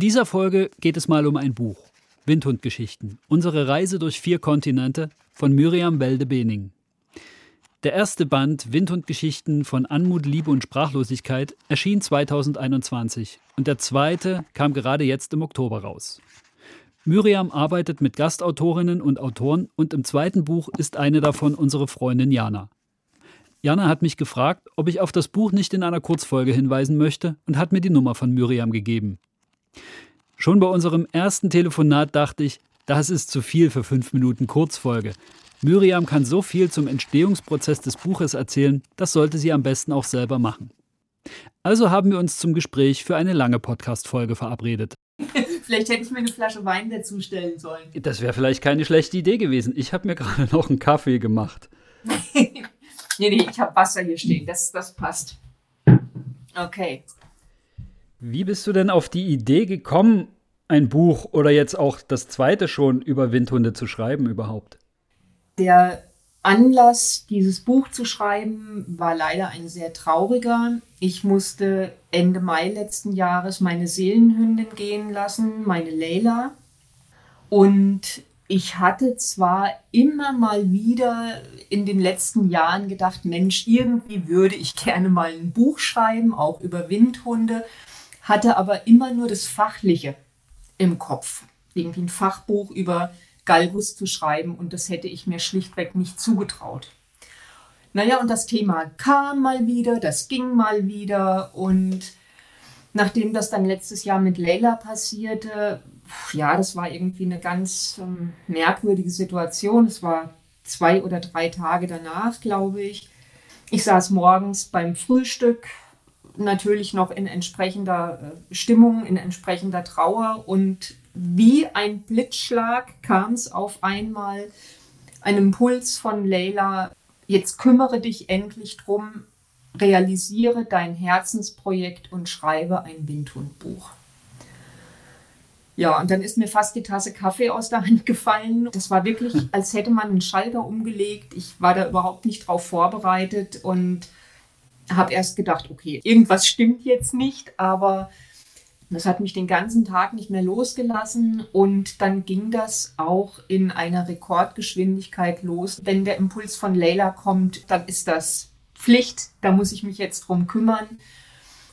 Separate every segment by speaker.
Speaker 1: In dieser Folge geht es mal um ein Buch. Windhundgeschichten. Unsere Reise durch vier Kontinente von Miriam Welde-Bening. Der erste Band Windhundgeschichten von Anmut, Liebe und Sprachlosigkeit erschien 2021 und der zweite kam gerade jetzt im Oktober raus. Miriam arbeitet mit Gastautorinnen und Autoren und im zweiten Buch ist eine davon unsere Freundin Jana. Jana hat mich gefragt, ob ich auf das Buch nicht in einer Kurzfolge hinweisen möchte und hat mir die Nummer von Miriam gegeben. Schon bei unserem ersten Telefonat dachte ich, das ist zu viel für fünf Minuten Kurzfolge. Miriam kann so viel zum Entstehungsprozess des Buches erzählen, das sollte sie am besten auch selber machen. Also haben wir uns zum Gespräch für eine lange Podcast-Folge verabredet.
Speaker 2: Vielleicht hätte ich mir eine Flasche Wein dazustellen sollen.
Speaker 1: Das wäre vielleicht keine schlechte Idee gewesen. Ich habe mir gerade noch einen Kaffee gemacht.
Speaker 2: nee, nee, ich habe Wasser hier stehen. Das, das passt. Okay.
Speaker 1: Wie bist du denn auf die Idee gekommen, ein Buch oder jetzt auch das zweite schon über Windhunde zu schreiben überhaupt?
Speaker 2: Der Anlass, dieses Buch zu schreiben, war leider ein sehr trauriger. Ich musste Ende Mai letzten Jahres meine Seelenhündin gehen lassen, meine Leila. Und ich hatte zwar immer mal wieder in den letzten Jahren gedacht, Mensch, irgendwie würde ich gerne mal ein Buch schreiben, auch über Windhunde hatte aber immer nur das Fachliche im Kopf. Irgendwie ein Fachbuch über Galgus zu schreiben und das hätte ich mir schlichtweg nicht zugetraut. Naja, und das Thema kam mal wieder, das ging mal wieder und nachdem das dann letztes Jahr mit Leila passierte, ja, das war irgendwie eine ganz ähm, merkwürdige Situation. Es war zwei oder drei Tage danach, glaube ich. Ich saß morgens beim Frühstück, natürlich noch in entsprechender äh, Stimmung, in entsprechender Trauer und wie ein Blitzschlag kam es auf einmal, ein Impuls von Leila, jetzt kümmere dich endlich drum, realisiere dein Herzensprojekt und schreibe ein Windhundbuch. Ja, und dann ist mir fast die Tasse Kaffee aus der Hand gefallen. Das war wirklich, als hätte man einen Schalter umgelegt. Ich war da überhaupt nicht drauf vorbereitet und habe erst gedacht, okay, irgendwas stimmt jetzt nicht, aber das hat mich den ganzen Tag nicht mehr losgelassen und dann ging das auch in einer Rekordgeschwindigkeit los. Wenn der Impuls von Leila kommt, dann ist das Pflicht, da muss ich mich jetzt drum kümmern.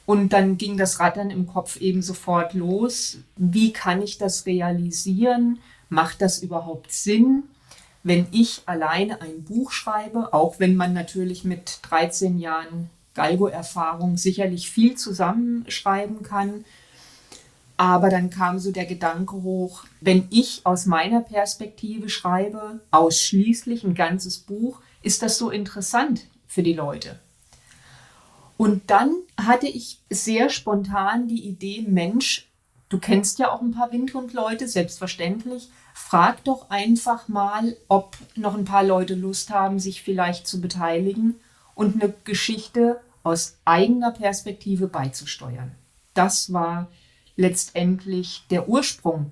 Speaker 2: Und dann ging das Rattern im Kopf eben sofort los. Wie kann ich das realisieren? Macht das überhaupt Sinn? Wenn ich alleine ein Buch schreibe, auch wenn man natürlich mit 13 Jahren Galgo-Erfahrung sicherlich viel zusammenschreiben kann. Aber dann kam so der Gedanke hoch, wenn ich aus meiner Perspektive schreibe, ausschließlich ein ganzes Buch, ist das so interessant für die Leute. Und dann hatte ich sehr spontan die Idee, Mensch, du kennst ja auch ein paar Windhundleute, selbstverständlich, frag doch einfach mal, ob noch ein paar Leute Lust haben, sich vielleicht zu beteiligen und eine Geschichte aus eigener Perspektive beizusteuern. Das war letztendlich der Ursprung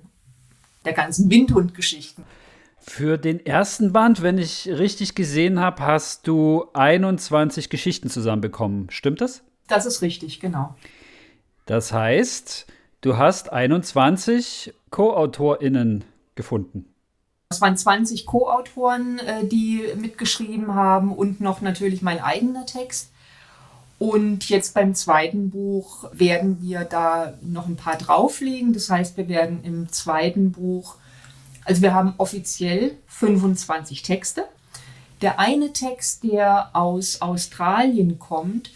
Speaker 2: der ganzen Windhundgeschichten.
Speaker 1: Für den ersten Band, wenn ich richtig gesehen habe, hast du 21 Geschichten zusammenbekommen. Stimmt das?
Speaker 2: Das ist richtig, genau.
Speaker 1: Das heißt, du hast 21 Co-AutorInnen gefunden.
Speaker 2: Es waren 20 Co-Autoren, äh, die mitgeschrieben haben und noch natürlich mein eigener Text. Und jetzt beim zweiten Buch werden wir da noch ein paar drauflegen. Das heißt, wir werden im zweiten Buch, also wir haben offiziell 25 Texte. Der eine Text, der aus Australien kommt,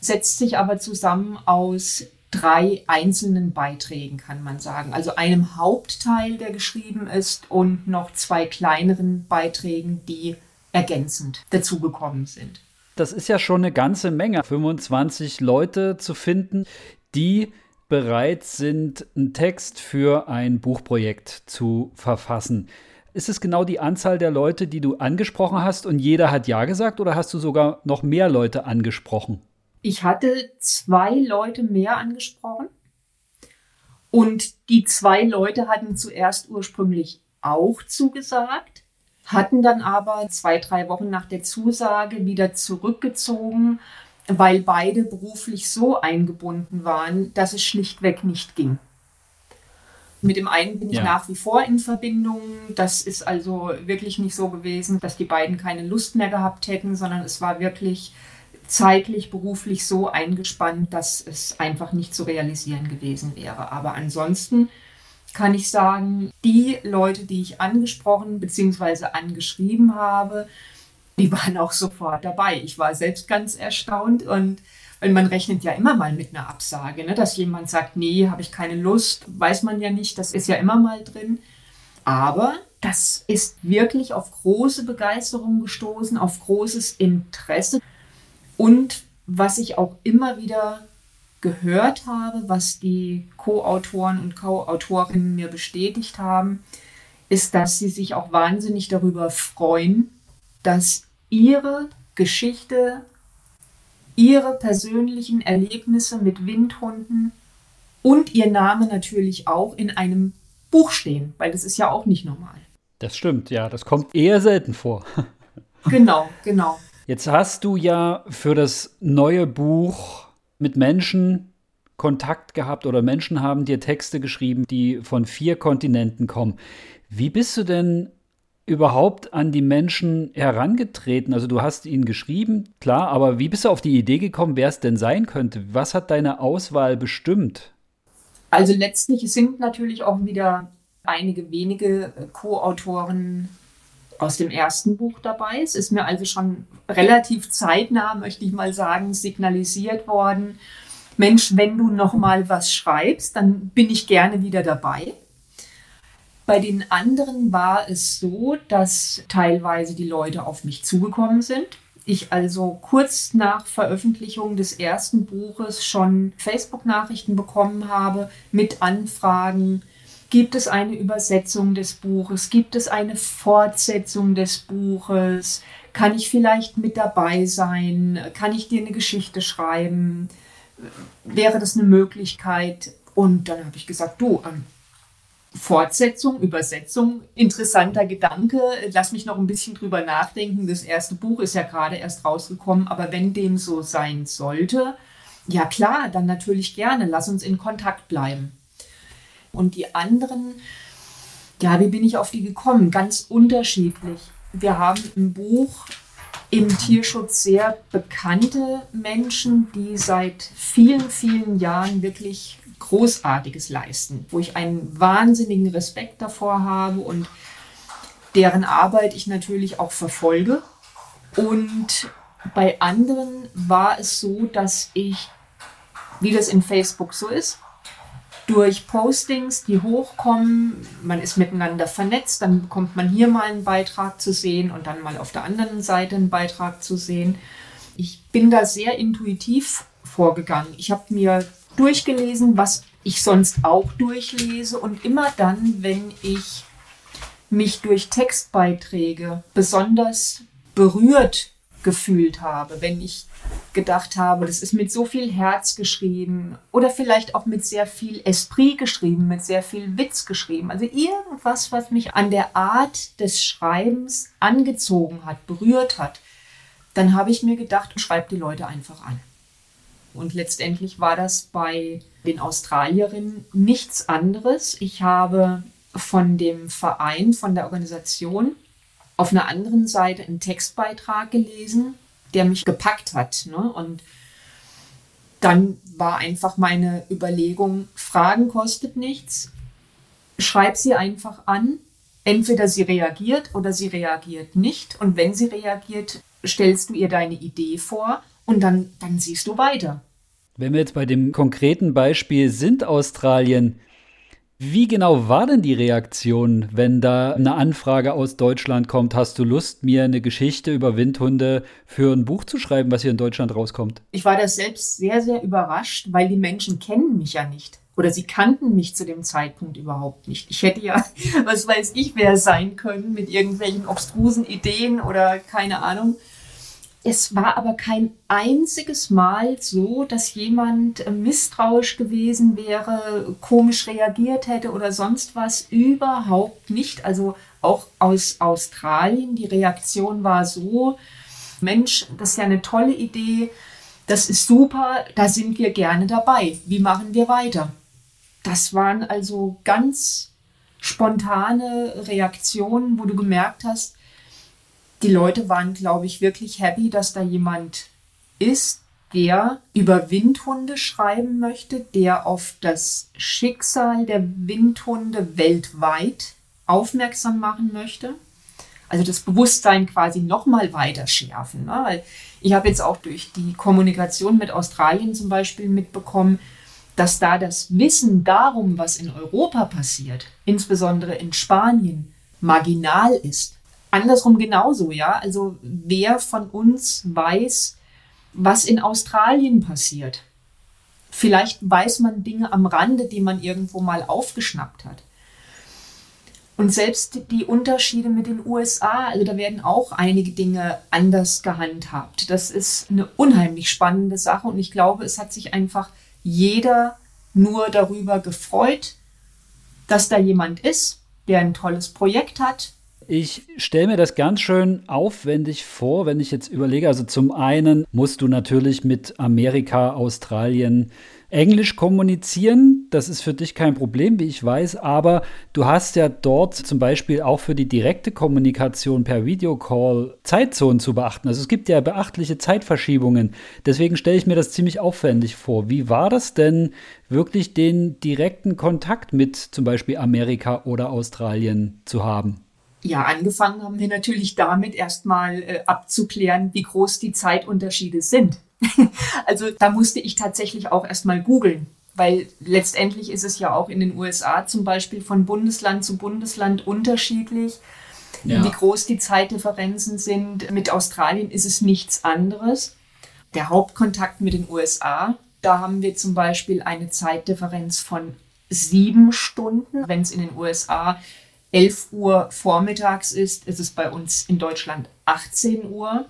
Speaker 2: setzt sich aber zusammen aus drei einzelnen Beiträgen, kann man sagen. Also einem Hauptteil, der geschrieben ist, und noch zwei kleineren Beiträgen, die ergänzend dazugekommen sind.
Speaker 1: Das ist ja schon eine ganze Menge, 25 Leute zu finden, die bereit sind, einen Text für ein Buchprojekt zu verfassen. Ist es genau die Anzahl der Leute, die du angesprochen hast und jeder hat Ja gesagt oder hast du sogar noch mehr Leute angesprochen?
Speaker 2: Ich hatte zwei Leute mehr angesprochen und die zwei Leute hatten zuerst ursprünglich auch zugesagt, hatten dann aber zwei, drei Wochen nach der Zusage wieder zurückgezogen, weil beide beruflich so eingebunden waren, dass es schlichtweg nicht ging. Mit dem einen bin ich ja. nach wie vor in Verbindung. Das ist also wirklich nicht so gewesen, dass die beiden keine Lust mehr gehabt hätten, sondern es war wirklich zeitlich, beruflich so eingespannt, dass es einfach nicht zu realisieren gewesen wäre. Aber ansonsten kann ich sagen, die Leute, die ich angesprochen bzw. angeschrieben habe, die waren auch sofort dabei. Ich war selbst ganz erstaunt und weil man rechnet ja immer mal mit einer Absage, ne? dass jemand sagt, nee, habe ich keine Lust, weiß man ja nicht, das ist ja immer mal drin. Aber das ist wirklich auf große Begeisterung gestoßen, auf großes Interesse. Und was ich auch immer wieder gehört habe, was die Co-Autoren und Co-Autorinnen mir bestätigt haben, ist, dass sie sich auch wahnsinnig darüber freuen, dass ihre Geschichte, ihre persönlichen Erlebnisse mit Windhunden und ihr Name natürlich auch in einem Buch stehen, weil das ist ja auch nicht normal.
Speaker 1: Das stimmt, ja, das kommt eher selten vor.
Speaker 2: genau, genau.
Speaker 1: Jetzt hast du ja für das neue Buch mit Menschen Kontakt gehabt oder Menschen haben dir Texte geschrieben, die von vier Kontinenten kommen. Wie bist du denn überhaupt an die Menschen herangetreten? Also du hast ihnen geschrieben, klar, aber wie bist du auf die Idee gekommen, wer es denn sein könnte? Was hat deine Auswahl bestimmt?
Speaker 2: Also letztlich sind natürlich auch wieder einige wenige Co-Autoren aus dem ersten Buch dabei. Es ist mir also schon relativ zeitnah, möchte ich mal sagen, signalisiert worden. Mensch, wenn du noch mal was schreibst, dann bin ich gerne wieder dabei. Bei den anderen war es so, dass teilweise die Leute auf mich zugekommen sind. Ich also kurz nach Veröffentlichung des ersten Buches schon Facebook-Nachrichten bekommen habe mit Anfragen, Gibt es eine Übersetzung des Buches? Gibt es eine Fortsetzung des Buches? Kann ich vielleicht mit dabei sein? Kann ich dir eine Geschichte schreiben? Wäre das eine Möglichkeit? Und dann habe ich gesagt, du, ähm, Fortsetzung, Übersetzung, interessanter Gedanke. Lass mich noch ein bisschen drüber nachdenken. Das erste Buch ist ja gerade erst rausgekommen, aber wenn dem so sein sollte, ja klar, dann natürlich gerne. Lass uns in Kontakt bleiben. Und die anderen, ja, wie bin ich auf die gekommen? Ganz unterschiedlich. Wir haben im Buch im Tierschutz sehr bekannte Menschen, die seit vielen, vielen Jahren wirklich Großartiges leisten, wo ich einen wahnsinnigen Respekt davor habe und deren Arbeit ich natürlich auch verfolge. Und bei anderen war es so, dass ich, wie das in Facebook so ist, durch Postings, die hochkommen. Man ist miteinander vernetzt, dann bekommt man hier mal einen Beitrag zu sehen und dann mal auf der anderen Seite einen Beitrag zu sehen. Ich bin da sehr intuitiv vorgegangen. Ich habe mir durchgelesen, was ich sonst auch durchlese und immer dann, wenn ich mich durch Textbeiträge besonders berührt gefühlt habe, wenn ich gedacht habe, das ist mit so viel Herz geschrieben oder vielleicht auch mit sehr viel Esprit geschrieben, mit sehr viel Witz geschrieben. Also irgendwas, was mich an der Art des Schreibens angezogen hat, berührt hat. Dann habe ich mir gedacht, schreib die Leute einfach an. Und letztendlich war das bei den Australierinnen nichts anderes. Ich habe von dem Verein, von der Organisation auf einer anderen Seite einen Textbeitrag gelesen, der mich gepackt hat. Ne? Und dann war einfach meine Überlegung, Fragen kostet nichts. Schreib sie einfach an. Entweder sie reagiert oder sie reagiert nicht. Und wenn sie reagiert, stellst du ihr deine Idee vor und dann, dann siehst du weiter.
Speaker 1: Wenn wir jetzt bei dem konkreten Beispiel sind Australien, Wie genau war denn die Reaktion, wenn da eine Anfrage aus Deutschland kommt? Hast du Lust, mir eine Geschichte über Windhunde für ein Buch zu schreiben, was hier in Deutschland rauskommt?
Speaker 2: Ich war da selbst sehr, sehr überrascht, weil die Menschen kennen mich ja nicht. Oder sie kannten mich zu dem Zeitpunkt überhaupt nicht. Ich hätte ja, was weiß ich, wer sein können mit irgendwelchen obstrusen Ideen oder keine Ahnung. Es war aber kein einziges Mal so, dass jemand äh, misstrauisch gewesen wäre, komisch reagiert hätte oder sonst was. Überhaupt nicht. Also auch aus Australien, die Reaktion war so, Mensch, das ist ja eine tolle Idee, das ist super, da sind wir gerne dabei. Wie machen wir weiter? Das waren also ganz spontane Reaktionen, wo du gemerkt hast, die Leute waren, glaube ich, wirklich happy, dass da jemand ist, der über Windhunde schreiben möchte, der auf das Schicksal der Windhunde weltweit aufmerksam machen möchte. Also das Bewusstsein quasi nochmal weiter schärfen. Ne? Weil ich habe jetzt auch durch die Kommunikation mit Australien zum Beispiel mitbekommen, dass da das Wissen darum, was in Europa passiert, insbesondere in Spanien, marginal ist andersrum genauso, ja. Also wer von uns weiß, was in Australien passiert? Vielleicht weiß man Dinge am Rande, die man irgendwo mal aufgeschnappt hat. Und selbst die Unterschiede mit den USA, also da werden auch einige Dinge anders gehandhabt. Das ist eine unheimlich spannende Sache und ich glaube, es hat sich einfach jeder nur darüber gefreut, dass da jemand ist, der ein tolles Projekt hat,
Speaker 1: ich stelle mir das ganz schön aufwendig vor, wenn ich jetzt überlege. Also zum einen musst du natürlich mit Amerika, Australien, Englisch kommunizieren. Das ist für dich kein Problem, wie ich weiß, aber du hast ja dort zum Beispiel auch für die direkte Kommunikation per Videocall Zeitzonen zu beachten. Also es gibt ja beachtliche Zeitverschiebungen. Deswegen stelle ich mir das ziemlich aufwendig vor. Wie war das denn, wirklich den direkten Kontakt mit zum Beispiel Amerika oder Australien zu haben?
Speaker 2: Ja, angefangen haben wir natürlich damit erstmal äh, abzuklären, wie groß die Zeitunterschiede sind. also da musste ich tatsächlich auch erstmal googeln, weil letztendlich ist es ja auch in den USA zum Beispiel von Bundesland zu Bundesland unterschiedlich. Ja. Wie groß die Zeitdifferenzen sind. Mit Australien ist es nichts anderes. Der Hauptkontakt mit den USA, da haben wir zum Beispiel eine Zeitdifferenz von sieben Stunden. Wenn es in den USA 11 Uhr vormittags ist, ist es bei uns in Deutschland 18 Uhr.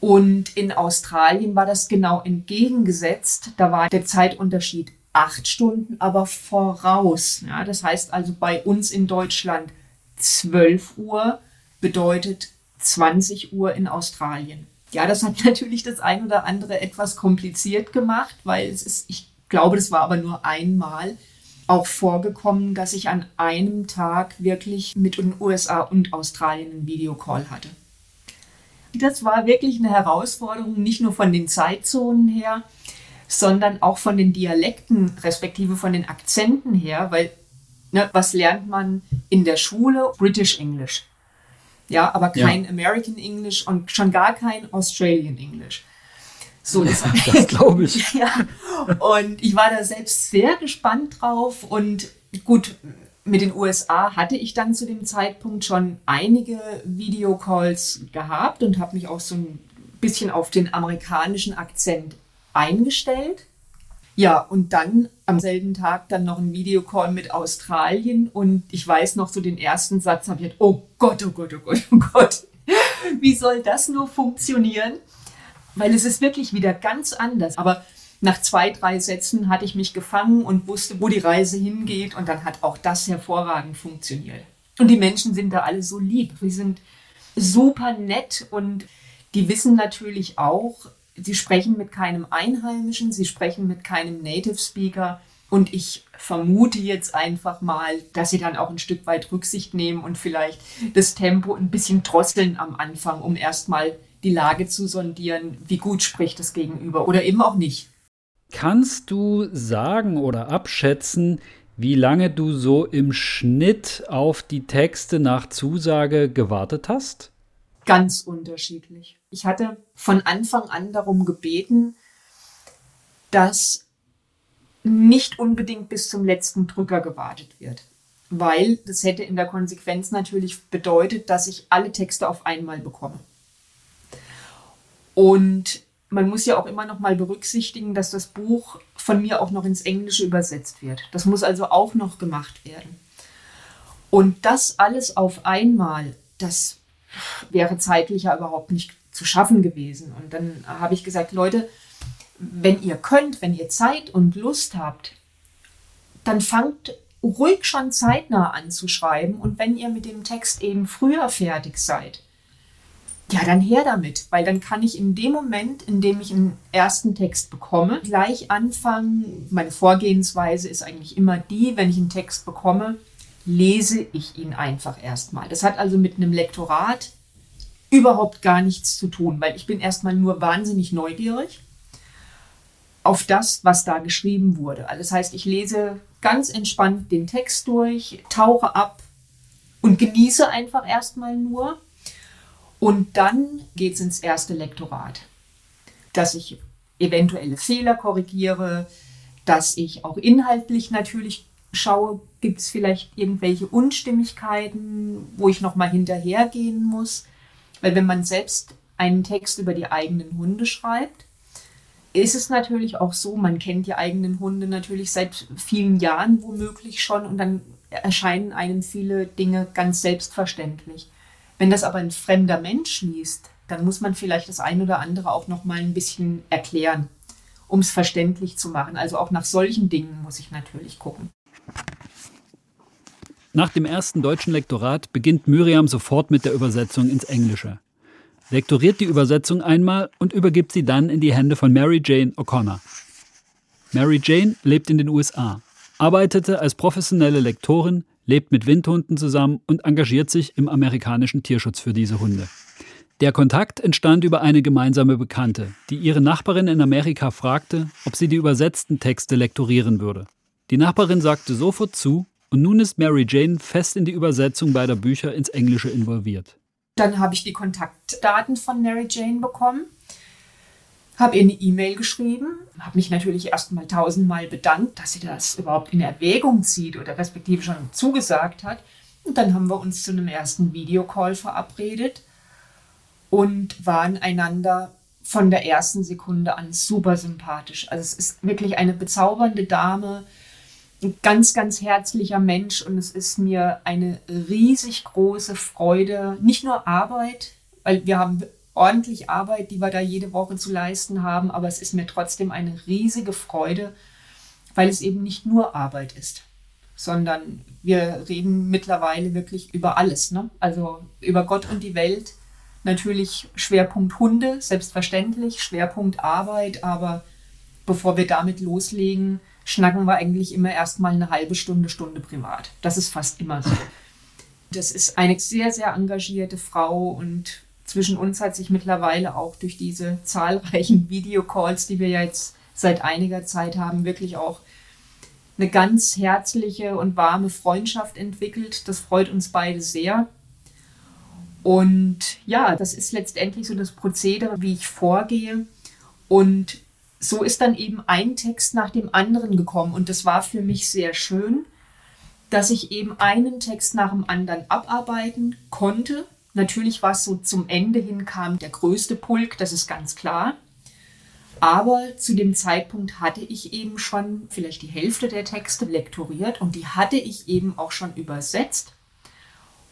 Speaker 2: Und in Australien war das genau entgegengesetzt. Da war der Zeitunterschied acht Stunden, aber voraus. Ja, das heißt also bei uns in Deutschland 12 Uhr bedeutet 20 Uhr in Australien. Ja, das hat natürlich das ein oder andere etwas kompliziert gemacht, weil es ist, ich glaube, das war aber nur einmal auch vorgekommen, dass ich an einem Tag wirklich mit den USA und Australien einen Videocall hatte. Das war wirklich eine Herausforderung, nicht nur von den Zeitzonen her, sondern auch von den Dialekten, respektive von den Akzenten her, weil ne, was lernt man in der Schule? British English. Ja, aber kein ja. American English und schon gar kein Australian English.
Speaker 1: So, das, ja, das glaube ich.
Speaker 2: ja. Und ich war da selbst sehr gespannt drauf. Und gut, mit den USA hatte ich dann zu dem Zeitpunkt schon einige Videocalls gehabt und habe mich auch so ein bisschen auf den amerikanischen Akzent eingestellt. Ja, und dann am selben Tag dann noch ein Videocall mit Australien und ich weiß noch so den ersten Satz habe ich gedacht, oh Gott, oh Gott, oh Gott, oh Gott, wie soll das nur funktionieren? Weil es ist wirklich wieder ganz anders. Aber nach zwei, drei Sätzen hatte ich mich gefangen und wusste, wo die Reise hingeht. Und dann hat auch das hervorragend funktioniert. Und die Menschen sind da alle so lieb. Sie sind super nett und die wissen natürlich auch, sie sprechen mit keinem Einheimischen, sie sprechen mit keinem Native Speaker. Und ich vermute jetzt einfach mal, dass sie dann auch ein Stück weit Rücksicht nehmen und vielleicht das Tempo ein bisschen drosseln am Anfang, um erstmal die Lage zu sondieren, wie gut spricht das Gegenüber oder eben auch nicht.
Speaker 1: Kannst du sagen oder abschätzen, wie lange du so im Schnitt auf die Texte nach Zusage gewartet hast?
Speaker 2: Ganz unterschiedlich. Ich hatte von Anfang an darum gebeten, dass nicht unbedingt bis zum letzten Drücker gewartet wird. Weil das hätte in der Konsequenz natürlich bedeutet, dass ich alle Texte auf einmal bekomme. Und man muss ja auch immer noch mal berücksichtigen, dass das Buch von mir auch noch ins Englische übersetzt wird. Das muss also auch noch gemacht werden. Und das alles auf einmal, das wäre zeitlich ja überhaupt nicht zu schaffen gewesen. Und dann habe ich gesagt, Leute, wenn ihr könnt, wenn ihr Zeit und Lust habt, dann fangt ruhig schon zeitnah an zu schreiben. Und wenn ihr mit dem Text eben früher fertig seid, ja, dann her damit, weil dann kann ich in dem Moment, in dem ich einen ersten Text bekomme, gleich anfangen. Meine Vorgehensweise ist eigentlich immer die, wenn ich einen Text bekomme, lese ich ihn einfach erstmal. Das hat also mit einem Lektorat überhaupt gar nichts zu tun, weil ich bin erstmal nur wahnsinnig neugierig auf das, was da geschrieben wurde. Also das heißt, ich lese ganz entspannt den Text durch, tauche ab und genieße einfach erstmal nur. Und dann geht es ins erste Lektorat, dass ich eventuelle Fehler korrigiere, dass ich auch inhaltlich natürlich schaue, gibt es vielleicht irgendwelche Unstimmigkeiten, wo ich nochmal hinterhergehen muss. Weil wenn man selbst einen Text über die eigenen Hunde schreibt, ist es natürlich auch so, man kennt die eigenen Hunde natürlich seit vielen Jahren womöglich schon und dann erscheinen einem viele Dinge ganz selbstverständlich. Wenn das aber ein fremder Mensch liest, dann muss man vielleicht das ein oder andere auch noch mal ein bisschen erklären, um es verständlich zu machen. Also auch nach solchen Dingen muss ich natürlich gucken.
Speaker 1: Nach dem ersten deutschen Lektorat beginnt Miriam sofort mit der Übersetzung ins Englische. Lektoriert die Übersetzung einmal und übergibt sie dann in die Hände von Mary Jane O'Connor. Mary Jane lebt in den USA, arbeitete als professionelle Lektorin, lebt mit Windhunden zusammen und engagiert sich im amerikanischen Tierschutz für diese Hunde. Der Kontakt entstand über eine gemeinsame Bekannte, die ihre Nachbarin in Amerika fragte, ob sie die übersetzten Texte lektorieren würde. Die Nachbarin sagte sofort zu und nun ist Mary Jane fest in die Übersetzung beider Bücher ins Englische involviert.
Speaker 2: Dann habe ich die Kontaktdaten von Mary Jane bekommen, habe ihr eine E-Mail geschrieben, habe mich natürlich erstmal tausendmal bedankt, dass sie das überhaupt in Erwägung zieht oder respektive schon zugesagt hat. Und dann haben wir uns zu einem ersten Videocall verabredet und waren einander von der ersten Sekunde an super sympathisch. Also es ist wirklich eine bezaubernde Dame, ein ganz, ganz herzlicher Mensch und es ist mir eine riesig große Freude, nicht nur Arbeit, weil wir haben ordentlich Arbeit, die wir da jede Woche zu leisten haben, aber es ist mir trotzdem eine riesige Freude, weil es eben nicht nur Arbeit ist, sondern wir reden mittlerweile wirklich über alles, ne? also über Gott und die Welt. Natürlich Schwerpunkt Hunde, selbstverständlich, Schwerpunkt Arbeit, aber bevor wir damit loslegen, schnacken wir eigentlich immer erstmal eine halbe Stunde, Stunde privat. Das ist fast immer so. Das ist eine sehr, sehr engagierte Frau und zwischen uns hat sich mittlerweile auch durch diese zahlreichen Videocalls, die wir jetzt seit einiger Zeit haben, wirklich auch eine ganz herzliche und warme Freundschaft entwickelt. Das freut uns beide sehr. Und ja, das ist letztendlich so das Prozedere, wie ich vorgehe. Und so ist dann eben ein Text nach dem anderen gekommen. Und das war für mich sehr schön, dass ich eben einen Text nach dem anderen abarbeiten konnte. Natürlich war es so zum Ende hin kam der größte Pulk, das ist ganz klar. Aber zu dem Zeitpunkt hatte ich eben schon vielleicht die Hälfte der Texte lektoriert und die hatte ich eben auch schon übersetzt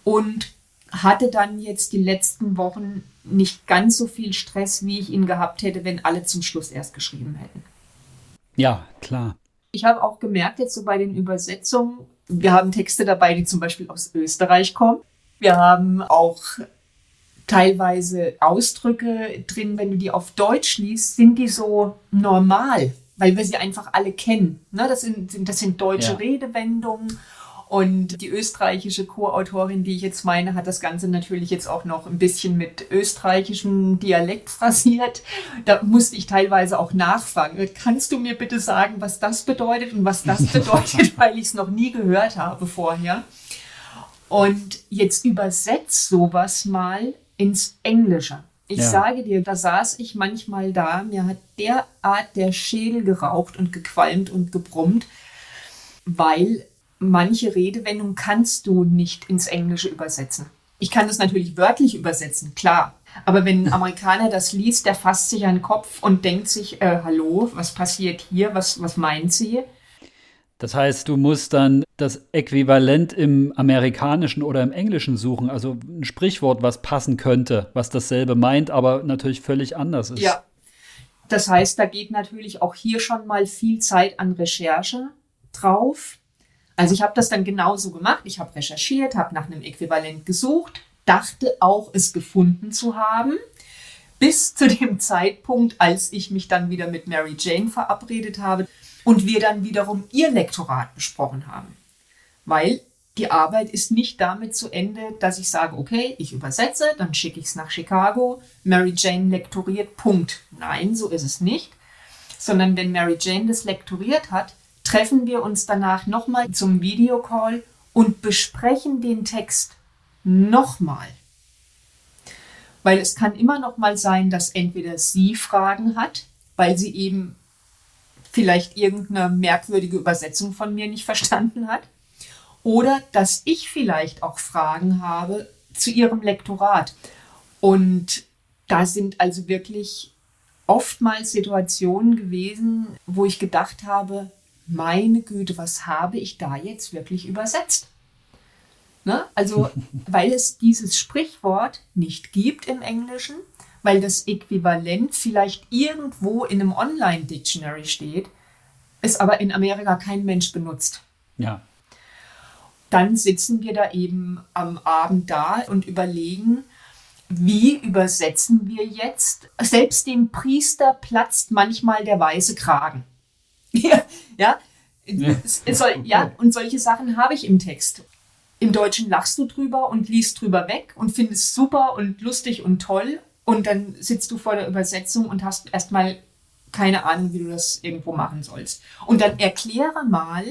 Speaker 2: und hatte dann jetzt die letzten Wochen nicht ganz so viel Stress, wie ich ihn gehabt hätte, wenn alle zum Schluss erst geschrieben hätten.
Speaker 1: Ja, klar.
Speaker 2: Ich habe auch gemerkt, jetzt so bei den Übersetzungen, wir haben Texte dabei, die zum Beispiel aus Österreich kommen. Wir haben auch teilweise Ausdrücke drin, wenn du die auf Deutsch liest, sind die so normal, weil wir sie einfach alle kennen. Ne, das, sind, das sind deutsche ja. Redewendungen und die österreichische Co-Autorin, die ich jetzt meine, hat das Ganze natürlich jetzt auch noch ein bisschen mit österreichischem Dialekt phrasiert. Da musste ich teilweise auch nachfragen. Kannst du mir bitte sagen, was das bedeutet und was das bedeutet, weil ich es noch nie gehört habe vorher. Und jetzt übersetzt sowas mal ins Englische. Ich ja. sage dir, da saß ich manchmal da, mir hat derart der Schädel geraucht und gequalmt und gebrummt, weil manche Redewendungen kannst du nicht ins Englische übersetzen. Ich kann das natürlich wörtlich übersetzen, klar. Aber wenn ein Amerikaner das liest, der fasst sich an den Kopf und denkt sich, äh, hallo, was passiert hier, was, was meint sie?
Speaker 1: Das heißt, du musst dann das Äquivalent im Amerikanischen oder im Englischen suchen, also ein Sprichwort, was passen könnte, was dasselbe meint, aber natürlich völlig anders ist.
Speaker 2: Ja. Das heißt, da geht natürlich auch hier schon mal viel Zeit an Recherche drauf. Also ich habe das dann genauso gemacht. Ich habe recherchiert, habe nach einem Äquivalent gesucht, dachte auch, es gefunden zu haben, bis zu dem Zeitpunkt, als ich mich dann wieder mit Mary Jane verabredet habe und wir dann wiederum ihr Lektorat besprochen haben. Weil die Arbeit ist nicht damit zu Ende, dass ich sage, okay, ich übersetze, dann schicke ich es nach Chicago, Mary Jane lektoriert, Punkt. Nein, so ist es nicht. Sondern wenn Mary Jane das lektoriert hat, treffen wir uns danach nochmal zum Videocall und besprechen den Text nochmal. Weil es kann immer noch mal sein, dass entweder sie Fragen hat, weil sie eben vielleicht irgendeine merkwürdige Übersetzung von mir nicht verstanden hat, oder dass ich vielleicht auch Fragen habe zu ihrem Lektorat. Und da sind also wirklich oftmals Situationen gewesen, wo ich gedacht habe, meine Güte, was habe ich da jetzt wirklich übersetzt? Ne? Also, weil es dieses Sprichwort nicht gibt im Englischen, weil das Äquivalent vielleicht irgendwo in einem Online-Dictionary steht, es aber in Amerika kein Mensch benutzt.
Speaker 1: Ja.
Speaker 2: Dann sitzen wir da eben am Abend da und überlegen, wie übersetzen wir jetzt? Selbst dem Priester platzt manchmal der weiße Kragen. ja, ja. Es soll, ja, und solche Sachen habe ich im Text. Im Deutschen lachst du drüber und liest drüber weg und findest super und lustig und toll. Und dann sitzt du vor der Übersetzung und hast erstmal keine Ahnung, wie du das irgendwo machen sollst. Und dann erkläre mal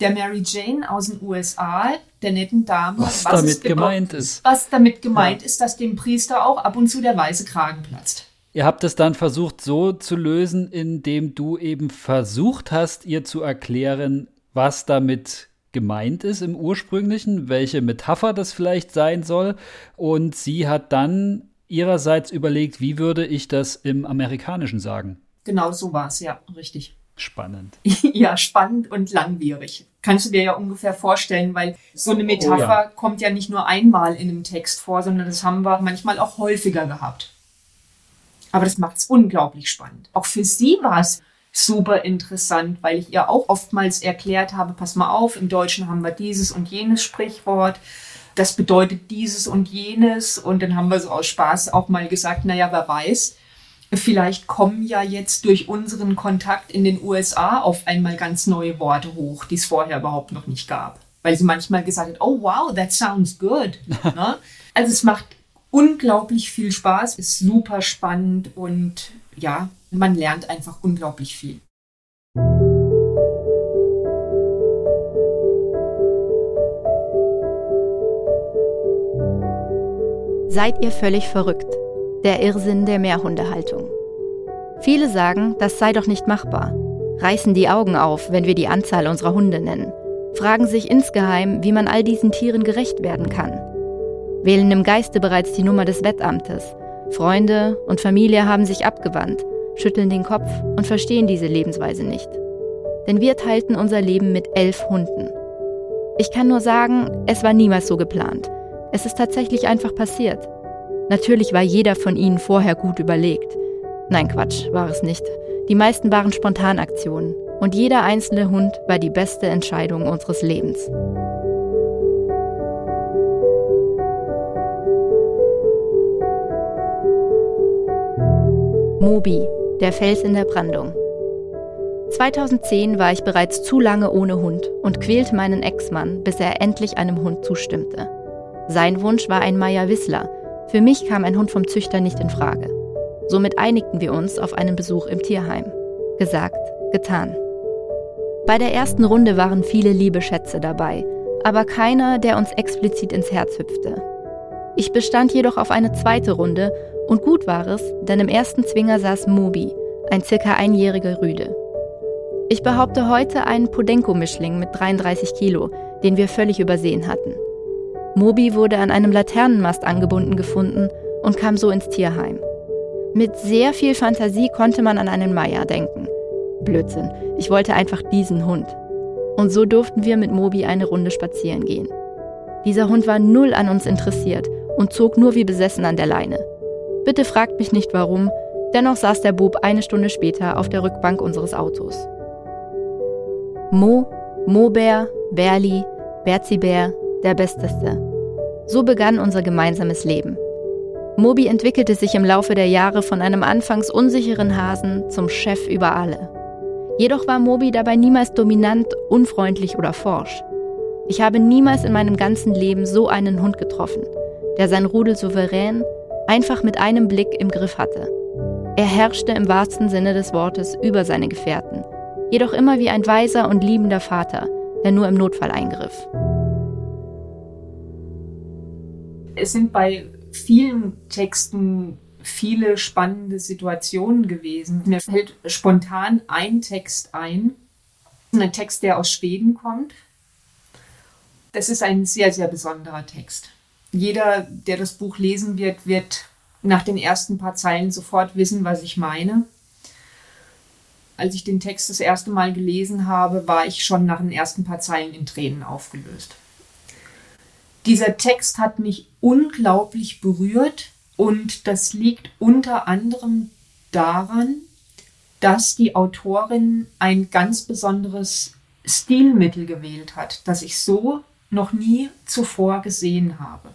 Speaker 2: der Mary Jane aus den USA, der netten Dame,
Speaker 1: was, was damit gemeint ist.
Speaker 2: Was damit gemeint ja. ist, dass dem Priester auch ab und zu der weiße Kragen platzt.
Speaker 1: Ihr habt es dann versucht so zu lösen, indem du eben versucht hast, ihr zu erklären, was damit gemeint ist im ursprünglichen, welche Metapher das vielleicht sein soll. Und sie hat dann ihrerseits überlegt, wie würde ich das im Amerikanischen sagen.
Speaker 2: Genau so war es, ja, richtig.
Speaker 1: Spannend.
Speaker 2: ja, spannend und langwierig. Kannst du dir ja ungefähr vorstellen, weil so eine Metapher oh, ja. kommt ja nicht nur einmal in einem Text vor, sondern das haben wir manchmal auch häufiger gehabt. Aber das macht es unglaublich spannend. Auch für sie war es super interessant, weil ich ihr auch oftmals erklärt habe, pass mal auf, im Deutschen haben wir dieses und jenes Sprichwort. Das bedeutet dieses und jenes. Und dann haben wir so aus Spaß auch mal gesagt, naja, wer weiß, vielleicht kommen ja jetzt durch unseren Kontakt in den USA auf einmal ganz neue Worte hoch, die es vorher überhaupt noch nicht gab. Weil sie manchmal gesagt hat, oh wow, that sounds good. ne? Also es macht unglaublich viel Spaß, ist super spannend und ja, man lernt einfach unglaublich viel.
Speaker 3: Seid ihr völlig verrückt? Der Irrsinn der Mehrhundehaltung. Viele sagen, das sei doch nicht machbar, reißen die Augen auf, wenn wir die Anzahl unserer Hunde nennen, fragen sich insgeheim, wie man all diesen Tieren gerecht werden kann wählen im Geiste bereits die Nummer des Wettamtes. Freunde und Familie haben sich abgewandt, schütteln den Kopf und verstehen diese Lebensweise nicht. Denn wir teilten unser Leben mit elf Hunden. Ich kann nur sagen, es war niemals so geplant. Es ist tatsächlich einfach passiert. Natürlich war jeder von ihnen vorher gut überlegt. Nein, Quatsch, war es nicht. Die meisten waren Spontanaktionen. Und jeder einzelne Hund war die beste Entscheidung unseres Lebens. Mobi, der Fels in der Brandung. 2010 war ich bereits zu lange ohne Hund und quälte meinen Ex-Mann, bis er endlich einem Hund zustimmte. Sein Wunsch war ein Maya Wissler. Für mich kam ein Hund vom Züchter nicht in Frage. Somit einigten wir uns auf einen Besuch im Tierheim. Gesagt, getan. Bei der ersten Runde waren viele liebe Schätze dabei, aber keiner, der uns explizit ins Herz hüpfte. Ich bestand jedoch auf eine zweite Runde und gut war es, denn im ersten Zwinger saß Mobi, ein circa einjähriger Rüde. Ich behaupte heute einen Podenko-Mischling mit 33 Kilo, den wir völlig übersehen hatten. Mobi wurde an einem Laternenmast angebunden gefunden und kam so ins Tierheim. Mit sehr viel Fantasie konnte man an einen Meier denken. Blödsinn, ich wollte einfach diesen Hund. Und so durften wir mit Mobi eine Runde spazieren gehen. Dieser Hund war null an uns interessiert und zog nur wie besessen an der Leine. Bitte fragt mich nicht warum, dennoch saß der Bub eine Stunde später auf der Rückbank unseres Autos. Mo, Mobär, Berli, Berzibär, der Besteste. So begann unser gemeinsames Leben. Mobi entwickelte sich im Laufe der Jahre von einem anfangs unsicheren Hasen zum Chef über alle. Jedoch war Mobi dabei niemals dominant, unfreundlich oder forsch. Ich habe niemals in meinem ganzen Leben so einen Hund getroffen, der sein Rudel souverän, einfach mit einem Blick im Griff hatte. Er herrschte im wahrsten Sinne des Wortes über seine Gefährten, jedoch immer wie ein weiser und liebender Vater, der nur im Notfall eingriff.
Speaker 2: Es sind bei vielen Texten viele spannende Situationen gewesen. Mir fällt spontan ein Text ein, ein Text, der aus Schweden kommt. Das ist ein sehr, sehr besonderer Text. Jeder, der das Buch lesen wird, wird nach den ersten paar Zeilen sofort wissen, was ich meine. Als ich den Text das erste Mal gelesen habe, war ich schon nach den ersten paar Zeilen in Tränen aufgelöst. Dieser Text hat mich unglaublich berührt und das liegt unter anderem daran, dass die Autorin ein ganz besonderes Stilmittel gewählt hat, das ich so noch nie zuvor gesehen habe.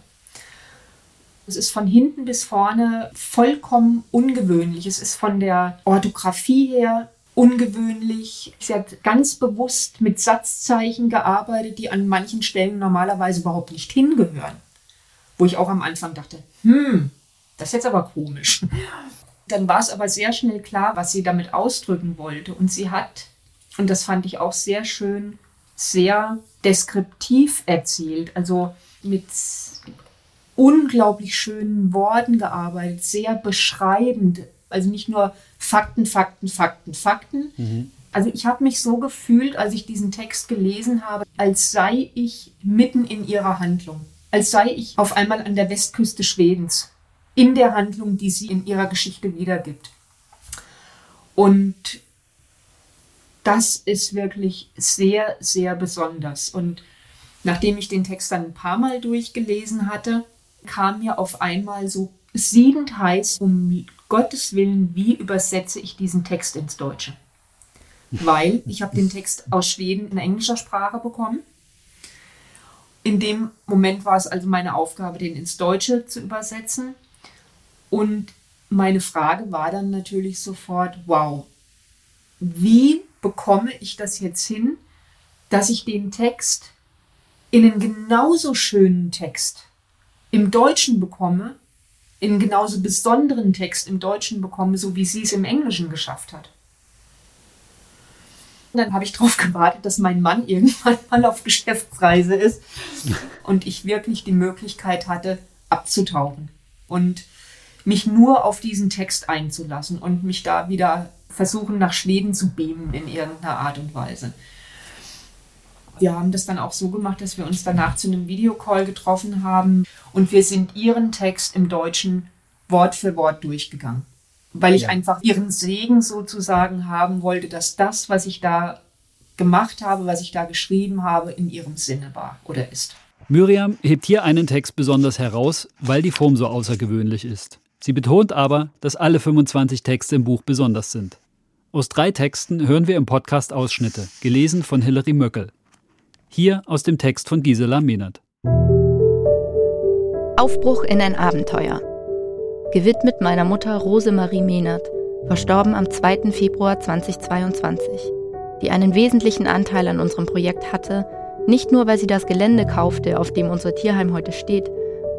Speaker 2: Es ist von hinten bis vorne vollkommen ungewöhnlich. Es ist von der Orthographie her ungewöhnlich. Sie hat ganz bewusst mit Satzzeichen gearbeitet, die an manchen Stellen normalerweise überhaupt nicht hingehören. Wo ich auch am Anfang dachte, hm, das ist jetzt aber komisch. Dann war es aber sehr schnell klar, was sie damit ausdrücken wollte. Und sie hat, und das fand ich auch sehr schön, sehr deskriptiv erzählt. Also mit unglaublich schönen Worten gearbeitet, sehr beschreibend. Also nicht nur Fakten, Fakten, Fakten, Fakten. Mhm. Also ich habe mich so gefühlt, als ich diesen Text gelesen habe, als sei ich mitten in ihrer Handlung. Als sei ich auf einmal an der Westküste Schwedens in der Handlung, die sie in ihrer Geschichte wiedergibt. Und das ist wirklich sehr, sehr besonders. Und nachdem ich den Text dann ein paar Mal durchgelesen hatte, kam mir auf einmal so siedend heiß, um Gottes Willen, wie übersetze ich diesen Text ins Deutsche? Weil ich habe den Text aus Schweden in englischer Sprache bekommen. In dem Moment war es also meine Aufgabe, den ins Deutsche zu übersetzen. Und meine Frage war dann natürlich sofort, wow, wie bekomme ich das jetzt hin, dass ich den Text in einen genauso schönen Text im Deutschen bekomme, in genauso besonderen Text im Deutschen bekomme, so wie sie es im Englischen geschafft hat. Und dann habe ich darauf gewartet, dass mein Mann irgendwann mal auf Geschäftsreise ist und ich wirklich die Möglichkeit hatte, abzutauchen. Und mich nur auf diesen Text einzulassen und mich da wieder versuchen, nach Schweden zu beamen in irgendeiner Art und Weise. Wir haben das dann auch so gemacht, dass wir uns danach zu einem Videocall getroffen haben und wir sind ihren Text im Deutschen Wort für Wort durchgegangen. Weil ich ja. einfach ihren Segen sozusagen haben wollte, dass das, was ich da gemacht habe, was ich da geschrieben habe, in ihrem Sinne war oder ist.
Speaker 1: Miriam hebt hier einen Text besonders heraus, weil die Form so außergewöhnlich ist. Sie betont aber, dass alle 25 Texte im Buch besonders sind. Aus drei Texten hören wir im Podcast Ausschnitte, gelesen von Hilary Möckel. Hier aus dem Text von Gisela Mehnert.
Speaker 3: Aufbruch in ein Abenteuer. Gewidmet meiner Mutter Rosemarie Mehnert, verstorben am 2. Februar 2022, die einen wesentlichen Anteil an unserem Projekt hatte, nicht nur weil sie das Gelände kaufte, auf dem unser Tierheim heute steht,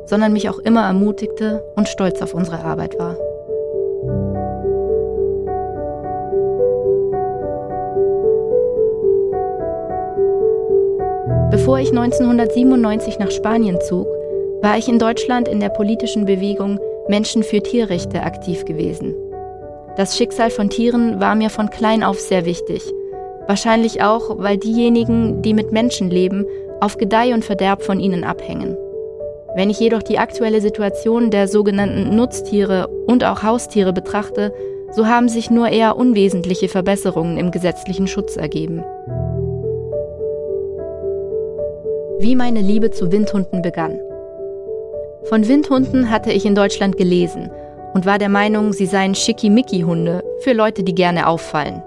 Speaker 3: sondern mich auch immer ermutigte und stolz auf unsere Arbeit war. Bevor ich 1997 nach Spanien zog, war ich in Deutschland in der politischen Bewegung Menschen für Tierrechte aktiv gewesen. Das Schicksal von Tieren war mir von klein auf sehr wichtig. Wahrscheinlich auch, weil diejenigen, die mit Menschen leben, auf Gedeih und Verderb von ihnen abhängen. Wenn ich jedoch die aktuelle Situation der sogenannten Nutztiere und auch Haustiere betrachte, so haben sich nur eher unwesentliche Verbesserungen im gesetzlichen Schutz ergeben. Wie meine Liebe zu Windhunden begann. Von Windhunden hatte ich in Deutschland gelesen und war der Meinung, sie seien Schickimicki-Hunde für Leute, die gerne auffallen.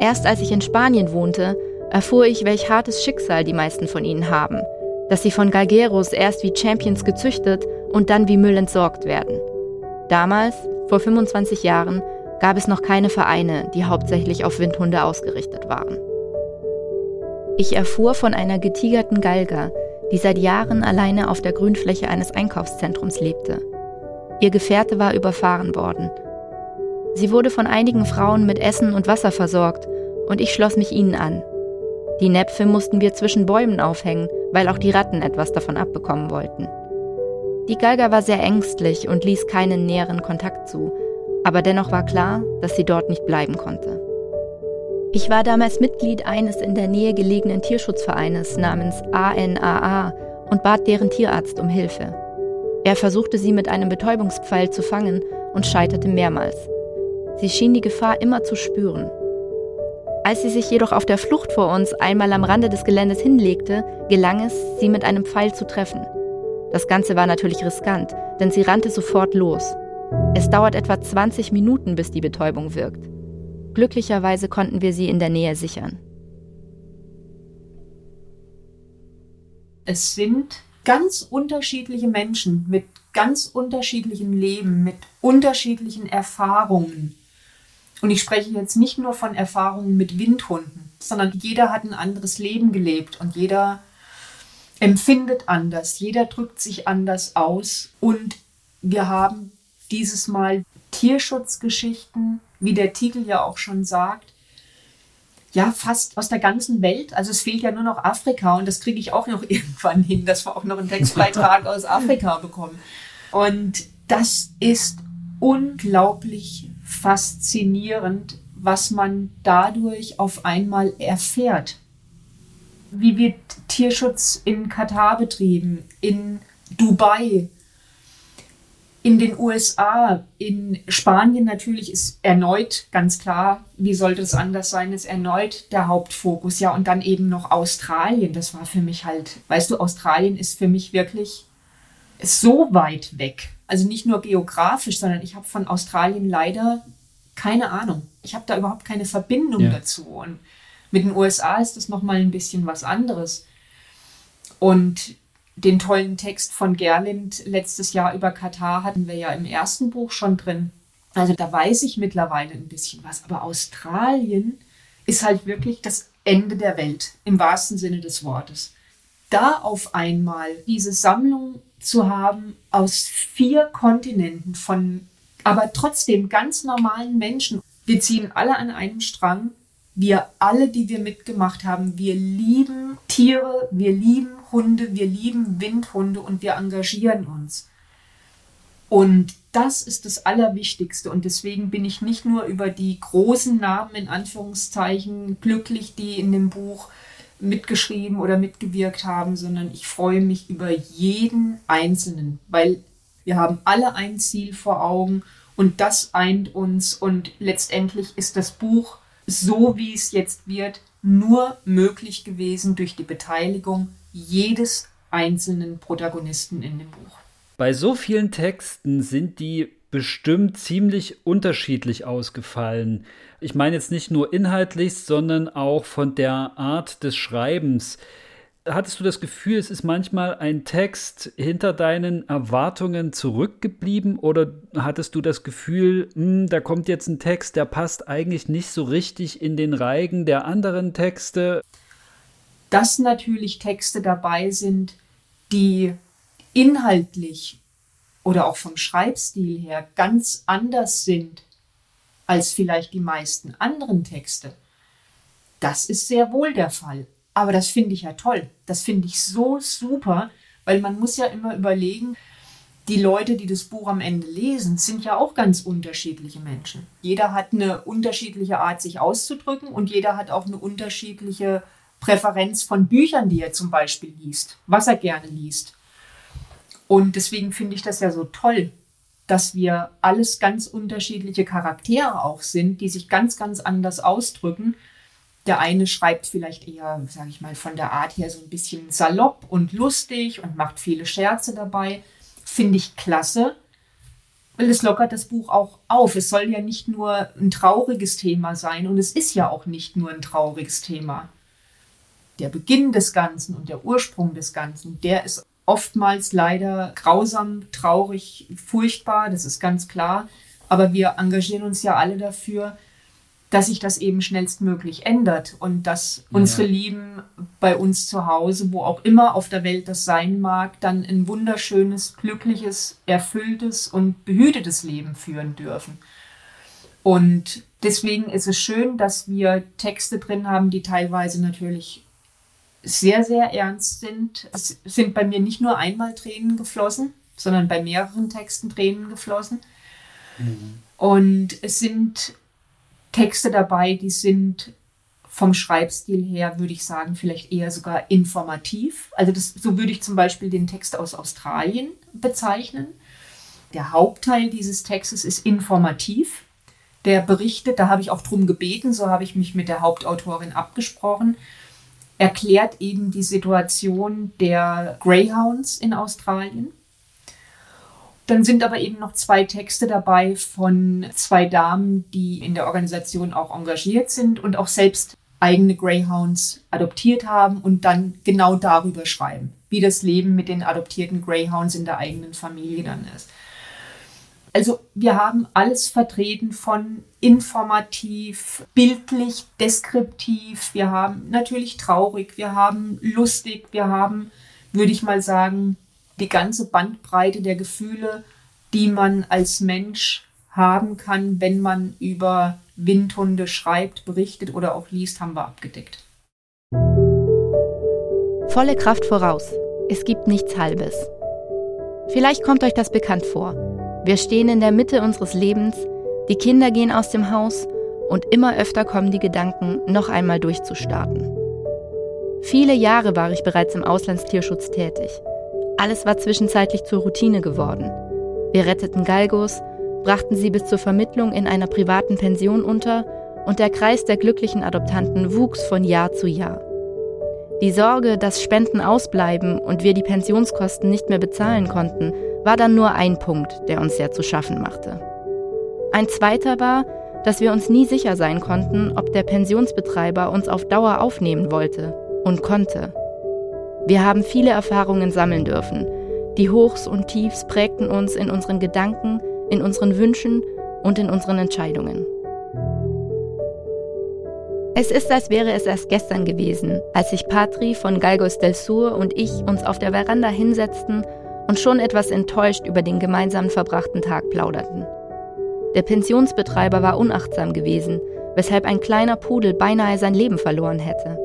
Speaker 3: Erst als ich in Spanien wohnte, erfuhr ich, welch hartes Schicksal die meisten von ihnen haben, dass sie von Galgeros erst wie Champions gezüchtet und dann wie Müll entsorgt werden. Damals, vor 25 Jahren, gab es noch keine Vereine, die hauptsächlich auf Windhunde ausgerichtet waren. Ich erfuhr von einer getigerten Galga, die seit Jahren alleine auf der Grünfläche eines Einkaufszentrums lebte. Ihr Gefährte war überfahren worden. Sie wurde von einigen Frauen mit Essen und Wasser versorgt und ich schloss mich ihnen an. Die Näpfe mussten wir zwischen Bäumen aufhängen, weil auch die Ratten etwas davon abbekommen wollten. Die Galga war sehr ängstlich und ließ keinen näheren Kontakt zu, aber dennoch war klar, dass sie dort nicht bleiben konnte. Ich war damals Mitglied eines in der Nähe gelegenen Tierschutzvereines namens ANAA und bat deren Tierarzt um Hilfe. Er versuchte sie mit einem Betäubungspfeil zu fangen und scheiterte mehrmals. Sie schien die Gefahr immer zu spüren. Als sie sich jedoch auf der Flucht vor uns einmal am Rande des Geländes hinlegte, gelang es, sie mit einem Pfeil zu treffen. Das Ganze war natürlich riskant, denn sie rannte sofort los. Es dauert etwa 20 Minuten, bis die Betäubung wirkt. Glücklicherweise konnten wir sie in der Nähe sichern.
Speaker 2: Es sind ganz unterschiedliche Menschen mit ganz unterschiedlichem Leben, mit unterschiedlichen Erfahrungen. Und ich spreche jetzt nicht nur von Erfahrungen mit Windhunden, sondern jeder hat ein anderes Leben gelebt und jeder empfindet anders, jeder drückt sich anders aus. Und wir haben dieses Mal Tierschutzgeschichten, wie der Titel ja auch schon sagt, ja, fast aus der ganzen Welt. Also es fehlt ja nur noch Afrika und das kriege ich auch noch irgendwann hin, dass wir auch noch einen Textbeitrag aus Afrika bekommen. Und das ist unglaublich faszinierend, was man dadurch auf einmal erfährt. Wie wird Tierschutz in Katar betrieben, in Dubai, in den USA, in Spanien natürlich ist erneut ganz klar, wie sollte es anders sein, ist erneut der Hauptfokus. Ja, und dann eben noch Australien. Das war für mich halt, weißt du, Australien ist für mich wirklich so weit weg. Also nicht nur geografisch, sondern ich habe von Australien leider keine Ahnung. Ich habe da überhaupt keine Verbindung ja. dazu. Und mit den USA ist das nochmal ein bisschen was anderes. Und den tollen Text von Gerlind letztes Jahr über Katar hatten wir ja im ersten Buch schon drin. Also da weiß ich mittlerweile ein bisschen was. Aber Australien ist halt wirklich das Ende der Welt im wahrsten Sinne des Wortes. Da auf einmal diese Sammlung zu haben aus vier Kontinenten von aber trotzdem ganz normalen Menschen. Wir ziehen alle an einem Strang. Wir alle, die wir mitgemacht haben, wir lieben Tiere, wir lieben Hunde, wir lieben Windhunde und wir engagieren uns. Und das ist das Allerwichtigste. Und deswegen bin ich nicht nur über die großen Namen in Anführungszeichen glücklich, die in dem Buch mitgeschrieben oder mitgewirkt haben, sondern ich freue mich über jeden Einzelnen, weil wir haben alle ein Ziel vor Augen und das eint uns. Und letztendlich ist das Buch, so wie es jetzt wird, nur möglich gewesen durch die Beteiligung jedes einzelnen Protagonisten in dem Buch.
Speaker 1: Bei so vielen Texten sind die bestimmt ziemlich unterschiedlich ausgefallen. Ich meine jetzt nicht nur inhaltlich, sondern auch von der Art des Schreibens. Hattest du das Gefühl, es ist manchmal ein Text hinter deinen Erwartungen zurückgeblieben oder hattest du das Gefühl, mh, hm, da kommt jetzt ein Text, der passt eigentlich nicht so richtig in den Reigen der anderen Texte?
Speaker 2: Dass natürlich Texte dabei sind, die inhaltlich oder auch vom Schreibstil her ganz anders sind als vielleicht die meisten anderen Texte. Das ist sehr wohl der Fall. Aber das finde ich ja toll. Das finde ich so super, Weil man muss ja immer überlegen, die Leute, die das Buch am Ende lesen, sind ja auch ganz unterschiedliche Menschen. Jeder hat eine unterschiedliche Art, sich auszudrücken und jeder hat auch eine unterschiedliche Präferenz von Büchern, die er zum Beispiel liest, was er gerne liest. Und deswegen finde ich das ja so toll, dass wir alles ganz unterschiedliche Charaktere auch sind, die sich ganz, ganz anders ausdrücken. Der eine schreibt vielleicht eher, sage ich mal, von der Art her so ein bisschen salopp und lustig und macht viele Scherze dabei finde ich klasse, weil es lockert das Buch auch auf. Es soll ja nicht nur ein trauriges Thema sein und es ist ja auch nicht nur ein trauriges Thema. Der Beginn des Ganzen und der Ursprung des Ganzen, der ist oftmals leider grausam, traurig, furchtbar, das ist ganz klar. Aber wir engagieren uns ja alle dafür, dass sich das eben schnellstmöglich ändert und dass unsere Lieben bei uns zu Hause, wo auch immer auf der Welt das sein mag, dann ein wunderschönes, glückliches, erfülltes und behütetes Leben führen dürfen. Und deswegen ist es schön, dass wir Texte drin haben, die teilweise natürlich sehr, sehr ernst sind. Es sind bei mir nicht nur einmal Tränen geflossen, sondern bei mehreren Texten Tränen geflossen. Mhm. Und es sind Texte dabei, die sind vom Schreibstil her, würde ich sagen, vielleicht eher sogar informativ. Also das, so würde ich zum Beispiel den Text aus Australien bezeichnen. Der Hauptteil dieses Textes ist informativ. Der berichtet, da habe ich auch drum gebeten, so habe ich mich mit der Hauptautorin abgesprochen, erklärt eben die Situation der Greyhounds in Australien dann sind aber eben noch zwei Texte dabei von zwei Damen, die in der Organisation auch engagiert sind und auch selbst eigene Greyhounds adoptiert haben und dann genau darüber schreiben, wie das Leben mit den adoptierten Greyhounds in der eigenen Familie dann ist. Also wir haben alles vertreten von informativ, bildlich, deskriptiv, wir haben natürlich traurig, wir haben lustig, wir haben, würde ich mal sagen, die ganze Bandbreite der Gefühle, die man als Mensch haben kann, wenn man über Windhunde schreibt, berichtet oder auch liest, haben wir abgedeckt.
Speaker 3: Volle Kraft voraus. Es gibt nichts Halbes. Vielleicht kommt euch das bekannt vor. Wir stehen in der Mitte unseres Lebens, die Kinder gehen aus dem Haus und immer öfter kommen die Gedanken, noch einmal durchzustarten. Viele Jahre war ich bereits im Auslandstierschutz tätig. Alles war zwischenzeitlich zur Routine geworden. Wir retteten Galgos, brachten sie bis zur Vermittlung in einer privaten Pension unter und der Kreis der glücklichen Adoptanten wuchs von Jahr zu Jahr. Die Sorge, dass Spenden ausbleiben und wir die Pensionskosten nicht mehr bezahlen konnten, war dann nur ein Punkt, der uns sehr zu schaffen machte. Ein zweiter war, dass wir uns nie sicher sein konnten, ob der Pensionsbetreiber uns auf Dauer aufnehmen wollte und konnte. Wir haben viele Erfahrungen sammeln dürfen. Die Hochs und Tiefs prägten uns in unseren Gedanken, in unseren Wünschen und in unseren Entscheidungen. Es ist, als wäre es erst gestern gewesen, als sich Patri von Galgos del Sur und ich uns auf der Veranda hinsetzten und schon etwas enttäuscht über den gemeinsam verbrachten Tag plauderten. Der Pensionsbetreiber war unachtsam gewesen, weshalb ein kleiner Pudel beinahe sein Leben verloren hätte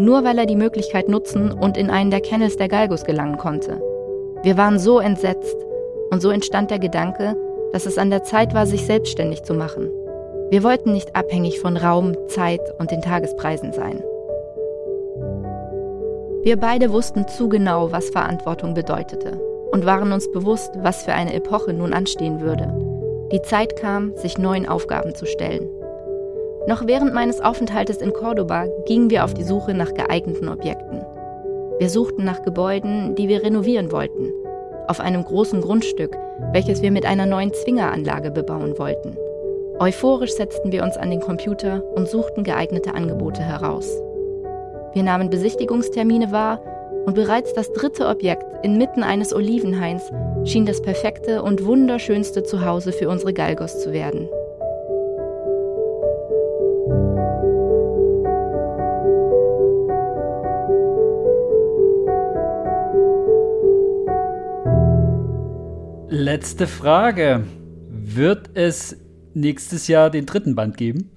Speaker 3: nur weil er die Möglichkeit nutzen und in einen der Kennels der Galgos gelangen konnte. Wir waren so entsetzt und so entstand der Gedanke, dass es an der Zeit war, sich selbstständig zu machen. Wir wollten nicht abhängig von Raum, Zeit und den Tagespreisen sein. Wir beide wussten zu genau, was Verantwortung bedeutete und waren uns bewusst, was für eine Epoche nun anstehen würde. Die Zeit kam, sich neuen Aufgaben zu stellen. Noch während meines Aufenthaltes in Cordoba gingen wir auf die Suche nach geeigneten Objekten. Wir suchten nach Gebäuden, die wir renovieren wollten, auf einem großen Grundstück, welches wir mit einer neuen Zwingeranlage bebauen wollten. Euphorisch setzten wir uns an den Computer und suchten geeignete Angebote heraus. Wir nahmen Besichtigungstermine wahr und bereits das dritte Objekt inmitten eines Olivenhains schien das perfekte und wunderschönste Zuhause für unsere Galgos zu werden.
Speaker 1: Letzte Frage. Wird es nächstes Jahr den dritten Band geben?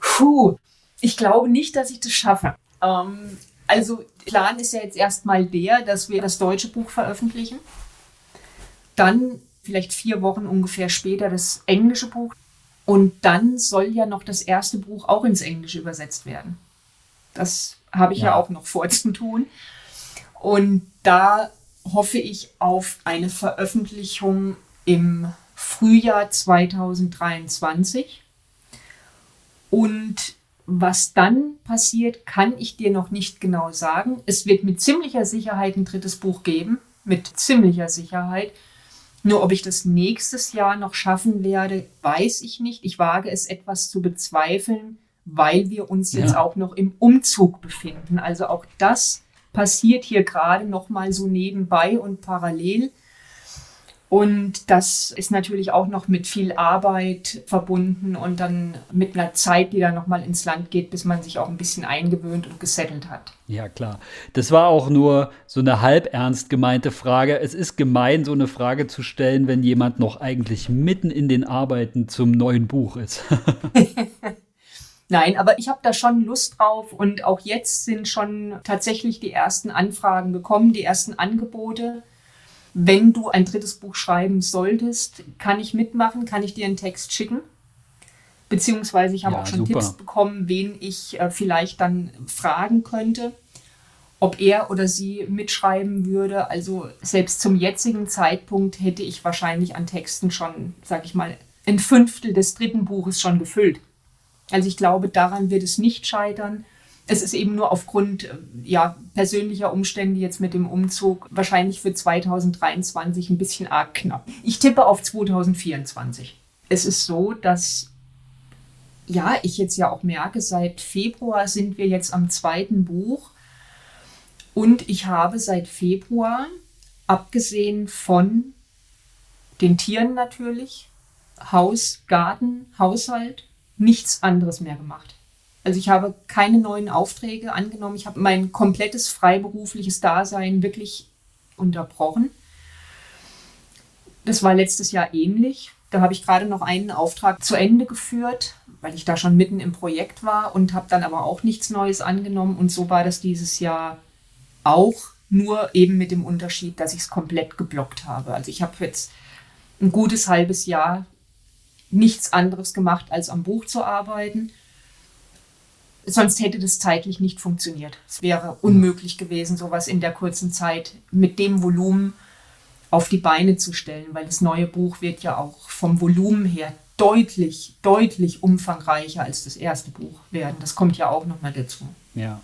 Speaker 2: Puh, ich glaube nicht, dass ich das schaffe. Ähm, also Plan ist ja jetzt erstmal der, dass wir das deutsche Buch veröffentlichen. Dann vielleicht vier Wochen ungefähr später das englische Buch. Und dann soll ja noch das erste Buch auch ins Englische übersetzt werden. Das habe ich ja. ja auch noch vorzutun. Und da hoffe ich auf eine Veröffentlichung im Frühjahr 2023. Und was dann passiert, kann ich dir noch nicht genau sagen. Es wird mit ziemlicher Sicherheit ein drittes Buch geben, mit ziemlicher Sicherheit. Nur ob ich das nächstes Jahr noch schaffen werde, weiß ich nicht. Ich wage es etwas zu bezweifeln, weil wir uns jetzt auch noch im Umzug befinden. Also auch das passiert hier gerade noch mal so nebenbei und parallel. Und das ist natürlich auch noch mit viel Arbeit verbunden und dann mit einer Zeit, die dann nochmal ins Land geht, bis man sich auch ein bisschen eingewöhnt und gesettelt hat.
Speaker 1: Ja, klar. Das war auch nur so eine halb ernst gemeinte Frage. Es ist gemein, so eine Frage zu stellen, wenn jemand noch eigentlich mitten in den Arbeiten zum neuen Buch ist.
Speaker 2: Nein, aber ich habe da schon Lust drauf und auch jetzt sind schon tatsächlich die ersten Anfragen gekommen, die ersten Angebote wenn du ein drittes Buch schreiben solltest, kann ich mitmachen, kann ich dir einen Text schicken. Beziehungsweise ich habe ja, auch schon super. Tipps bekommen, wen ich äh, vielleicht dann fragen könnte, ob er oder sie mitschreiben würde. Also selbst zum jetzigen Zeitpunkt hätte ich wahrscheinlich an Texten schon, sag ich mal, ein Fünftel des dritten Buches schon gefüllt. Also ich glaube, daran wird es nicht scheitern es ist eben nur aufgrund äh, ja, persönlicher Umstände jetzt mit dem Umzug wahrscheinlich für 2023 ein bisschen arg knapp. Ich tippe auf 2024. Es ist so, dass ja, ich jetzt ja auch merke, seit Februar sind wir jetzt am zweiten Buch und ich habe seit Februar, abgesehen von den Tieren natürlich, Haus, Garten, Haushalt, nichts anderes mehr gemacht. Also ich habe keine neuen Aufträge angenommen. Ich habe mein komplettes freiberufliches Dasein wirklich unterbrochen. Das war letztes Jahr ähnlich. Da habe ich gerade noch einen Auftrag zu Ende geführt, weil ich da schon mitten im Projekt war und habe dann aber auch nichts Neues angenommen. Und so war das dieses Jahr auch, nur eben mit dem Unterschied, dass ich es komplett geblockt habe. Also ich habe jetzt ein gutes halbes Jahr nichts anderes gemacht, als am Buch zu arbeiten Sonst hätte das zeitlich nicht funktioniert. Es wäre unmöglich gewesen, sowas in der kurzen Zeit mit dem Volumen auf die Beine zu stellen, weil das neue Buch wird ja auch vom Volumen her deutlich, deutlich umfangreicher als das erste Buch werden. Das kommt ja auch nochmal dazu.
Speaker 1: Ja.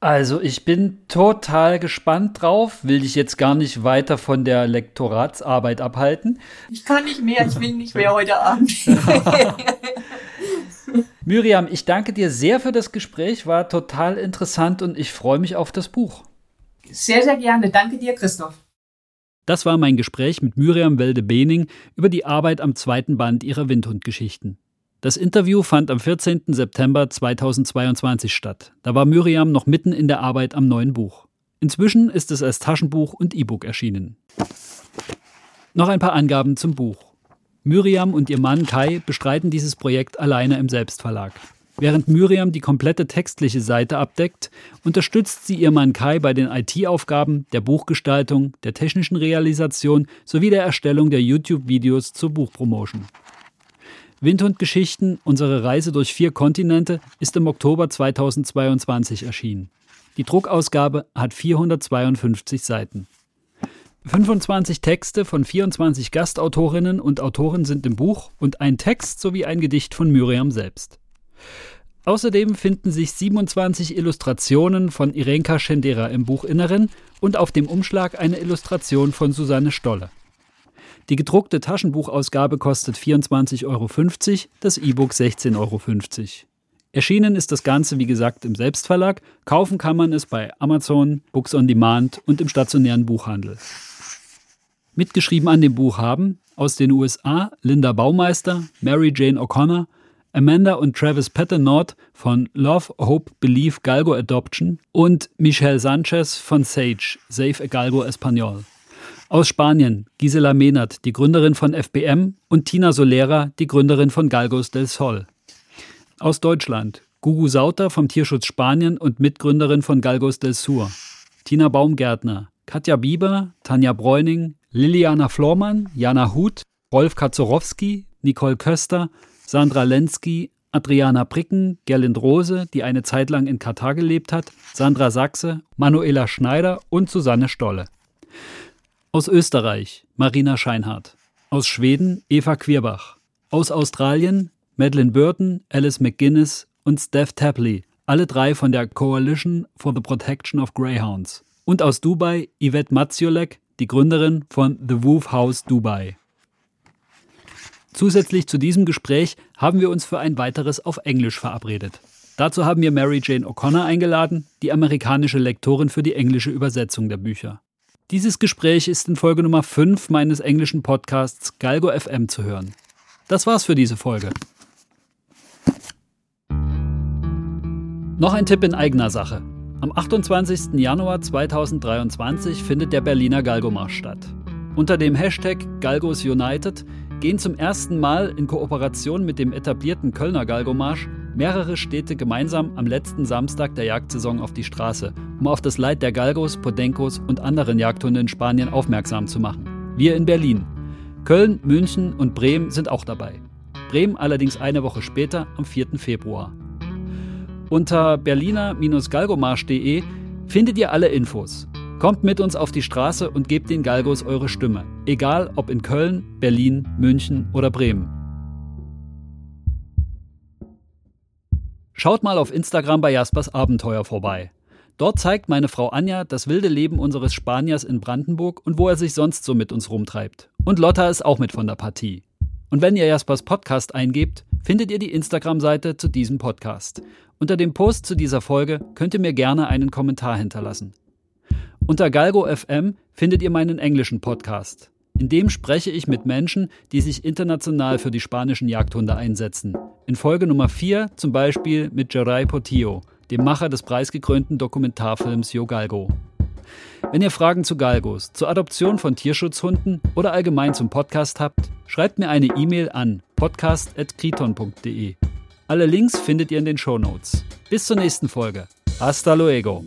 Speaker 1: Also ich bin total gespannt drauf, will dich jetzt gar nicht weiter von der Lektoratsarbeit abhalten.
Speaker 2: Ich kann nicht mehr, ich will nicht mehr heute Abend.
Speaker 1: Miriam, ich danke dir sehr für das Gespräch, war total interessant und ich freue mich auf das Buch.
Speaker 2: Sehr, sehr gerne. Danke dir, Christoph.
Speaker 1: Das war mein Gespräch mit Miriam Welde-Bening über die Arbeit am zweiten Band ihrer Windhundgeschichten. Das Interview fand am 14. September 2022 statt. Da war Miriam noch mitten in der Arbeit am neuen Buch. Inzwischen ist es als Taschenbuch und E-Book erschienen. Noch ein paar Angaben zum Buch. Miriam und ihr Mann Kai bestreiten dieses Projekt alleine im Selbstverlag. Während Miriam die komplette textliche Seite abdeckt, unterstützt sie ihr Mann Kai bei den IT-Aufgaben, der Buchgestaltung, der technischen Realisation sowie der Erstellung der YouTube-Videos zur Buchpromotion. Windhundgeschichten, unsere Reise durch vier Kontinente, ist im Oktober 2022 erschienen. Die Druckausgabe hat 452 Seiten. 25 Texte von 24 Gastautorinnen und Autoren sind im Buch und ein Text sowie ein Gedicht von Miriam selbst. Außerdem finden sich 27 Illustrationen von Irenka Schendera im Buchinneren und auf dem Umschlag eine Illustration von Susanne Stolle. Die gedruckte Taschenbuchausgabe kostet 24,50 Euro, das E-Book 16,50 Euro. Erschienen ist das Ganze, wie gesagt, im Selbstverlag. Kaufen kann man es bei Amazon, Books on Demand und im stationären Buchhandel. Mitgeschrieben an dem Buch haben aus den USA Linda Baumeister, Mary Jane O'Connor, Amanda und Travis Patternord von Love, Hope, Belief, Galgo Adoption und Michelle Sanchez von Sage, Save a Galgo Español. Aus Spanien Gisela Menert, die Gründerin von FBM und Tina Solera, die Gründerin von Galgos del Sol. Aus Deutschland Gugu Sauter vom Tierschutz Spanien und Mitgründerin von Galgos del Sur, Tina Baumgärtner, Katja Bieber, Tanja Bräuning, Liliana Flormann, Jana Huth, Rolf Kaczorowski, Nicole Köster, Sandra Lenski, Adriana Pricken, Gerlind Rose, die eine Zeit lang in Katar gelebt hat, Sandra Sachse, Manuela Schneider und Susanne Stolle. Aus Österreich Marina Scheinhardt. Aus Schweden Eva Quierbach. Aus Australien Madeleine Burton, Alice McGuinness und Steph Tapley, alle drei von der Coalition for the Protection of Greyhounds. Und aus Dubai Yvette Matziolek, die Gründerin von The Woof House Dubai. Zusätzlich zu diesem Gespräch haben wir uns für ein weiteres auf Englisch verabredet. Dazu haben wir Mary Jane O'Connor eingeladen, die amerikanische Lektorin für die englische Übersetzung der Bücher. Dieses Gespräch ist in Folge Nummer 5 meines englischen Podcasts Galgo FM zu hören. Das war's für diese Folge. Noch ein Tipp in eigener Sache. Am 28. Januar 2023 findet der Berliner Galgomarsch statt. Unter dem Hashtag Galgos United gehen zum ersten Mal in Kooperation mit dem etablierten Kölner Galgomarsch mehrere Städte gemeinsam am letzten Samstag der Jagdsaison auf die Straße, um auf das Leid der Galgos, Podencos und anderen Jagdhunde in Spanien aufmerksam zu machen. Wir in Berlin. Köln, München und Bremen sind auch dabei. Bremen allerdings eine Woche später, am 4. Februar. Unter berliner-galgomarsch.de findet ihr alle Infos. Kommt mit uns auf die Straße und gebt den Galgos eure Stimme, egal ob in Köln, Berlin, München oder Bremen. Schaut mal auf Instagram bei Jaspers Abenteuer vorbei. Dort zeigt meine Frau Anja das wilde Leben unseres Spaniers in Brandenburg und wo er sich sonst so mit uns rumtreibt. Und Lotta ist auch mit von der Partie. Und wenn ihr Jaspers Podcast eingebt, findet ihr die Instagram-Seite zu diesem Podcast. Unter dem Post zu dieser Folge könnt ihr mir gerne einen Kommentar hinterlassen. Unter Galgo FM findet ihr meinen englischen Podcast. In dem spreche ich mit Menschen, die sich international für die spanischen Jagdhunde einsetzen. In Folge Nummer 4 zum Beispiel mit Jeray Portillo, dem Macher des preisgekrönten Dokumentarfilms Yo Galgo. Wenn ihr Fragen zu Galgos, zur Adoption von Tierschutzhunden oder allgemein zum Podcast habt, schreibt mir eine E-Mail an podcast.kriton.de. Alle Links findet ihr in den Show Notes. Bis zur nächsten Folge. Hasta luego.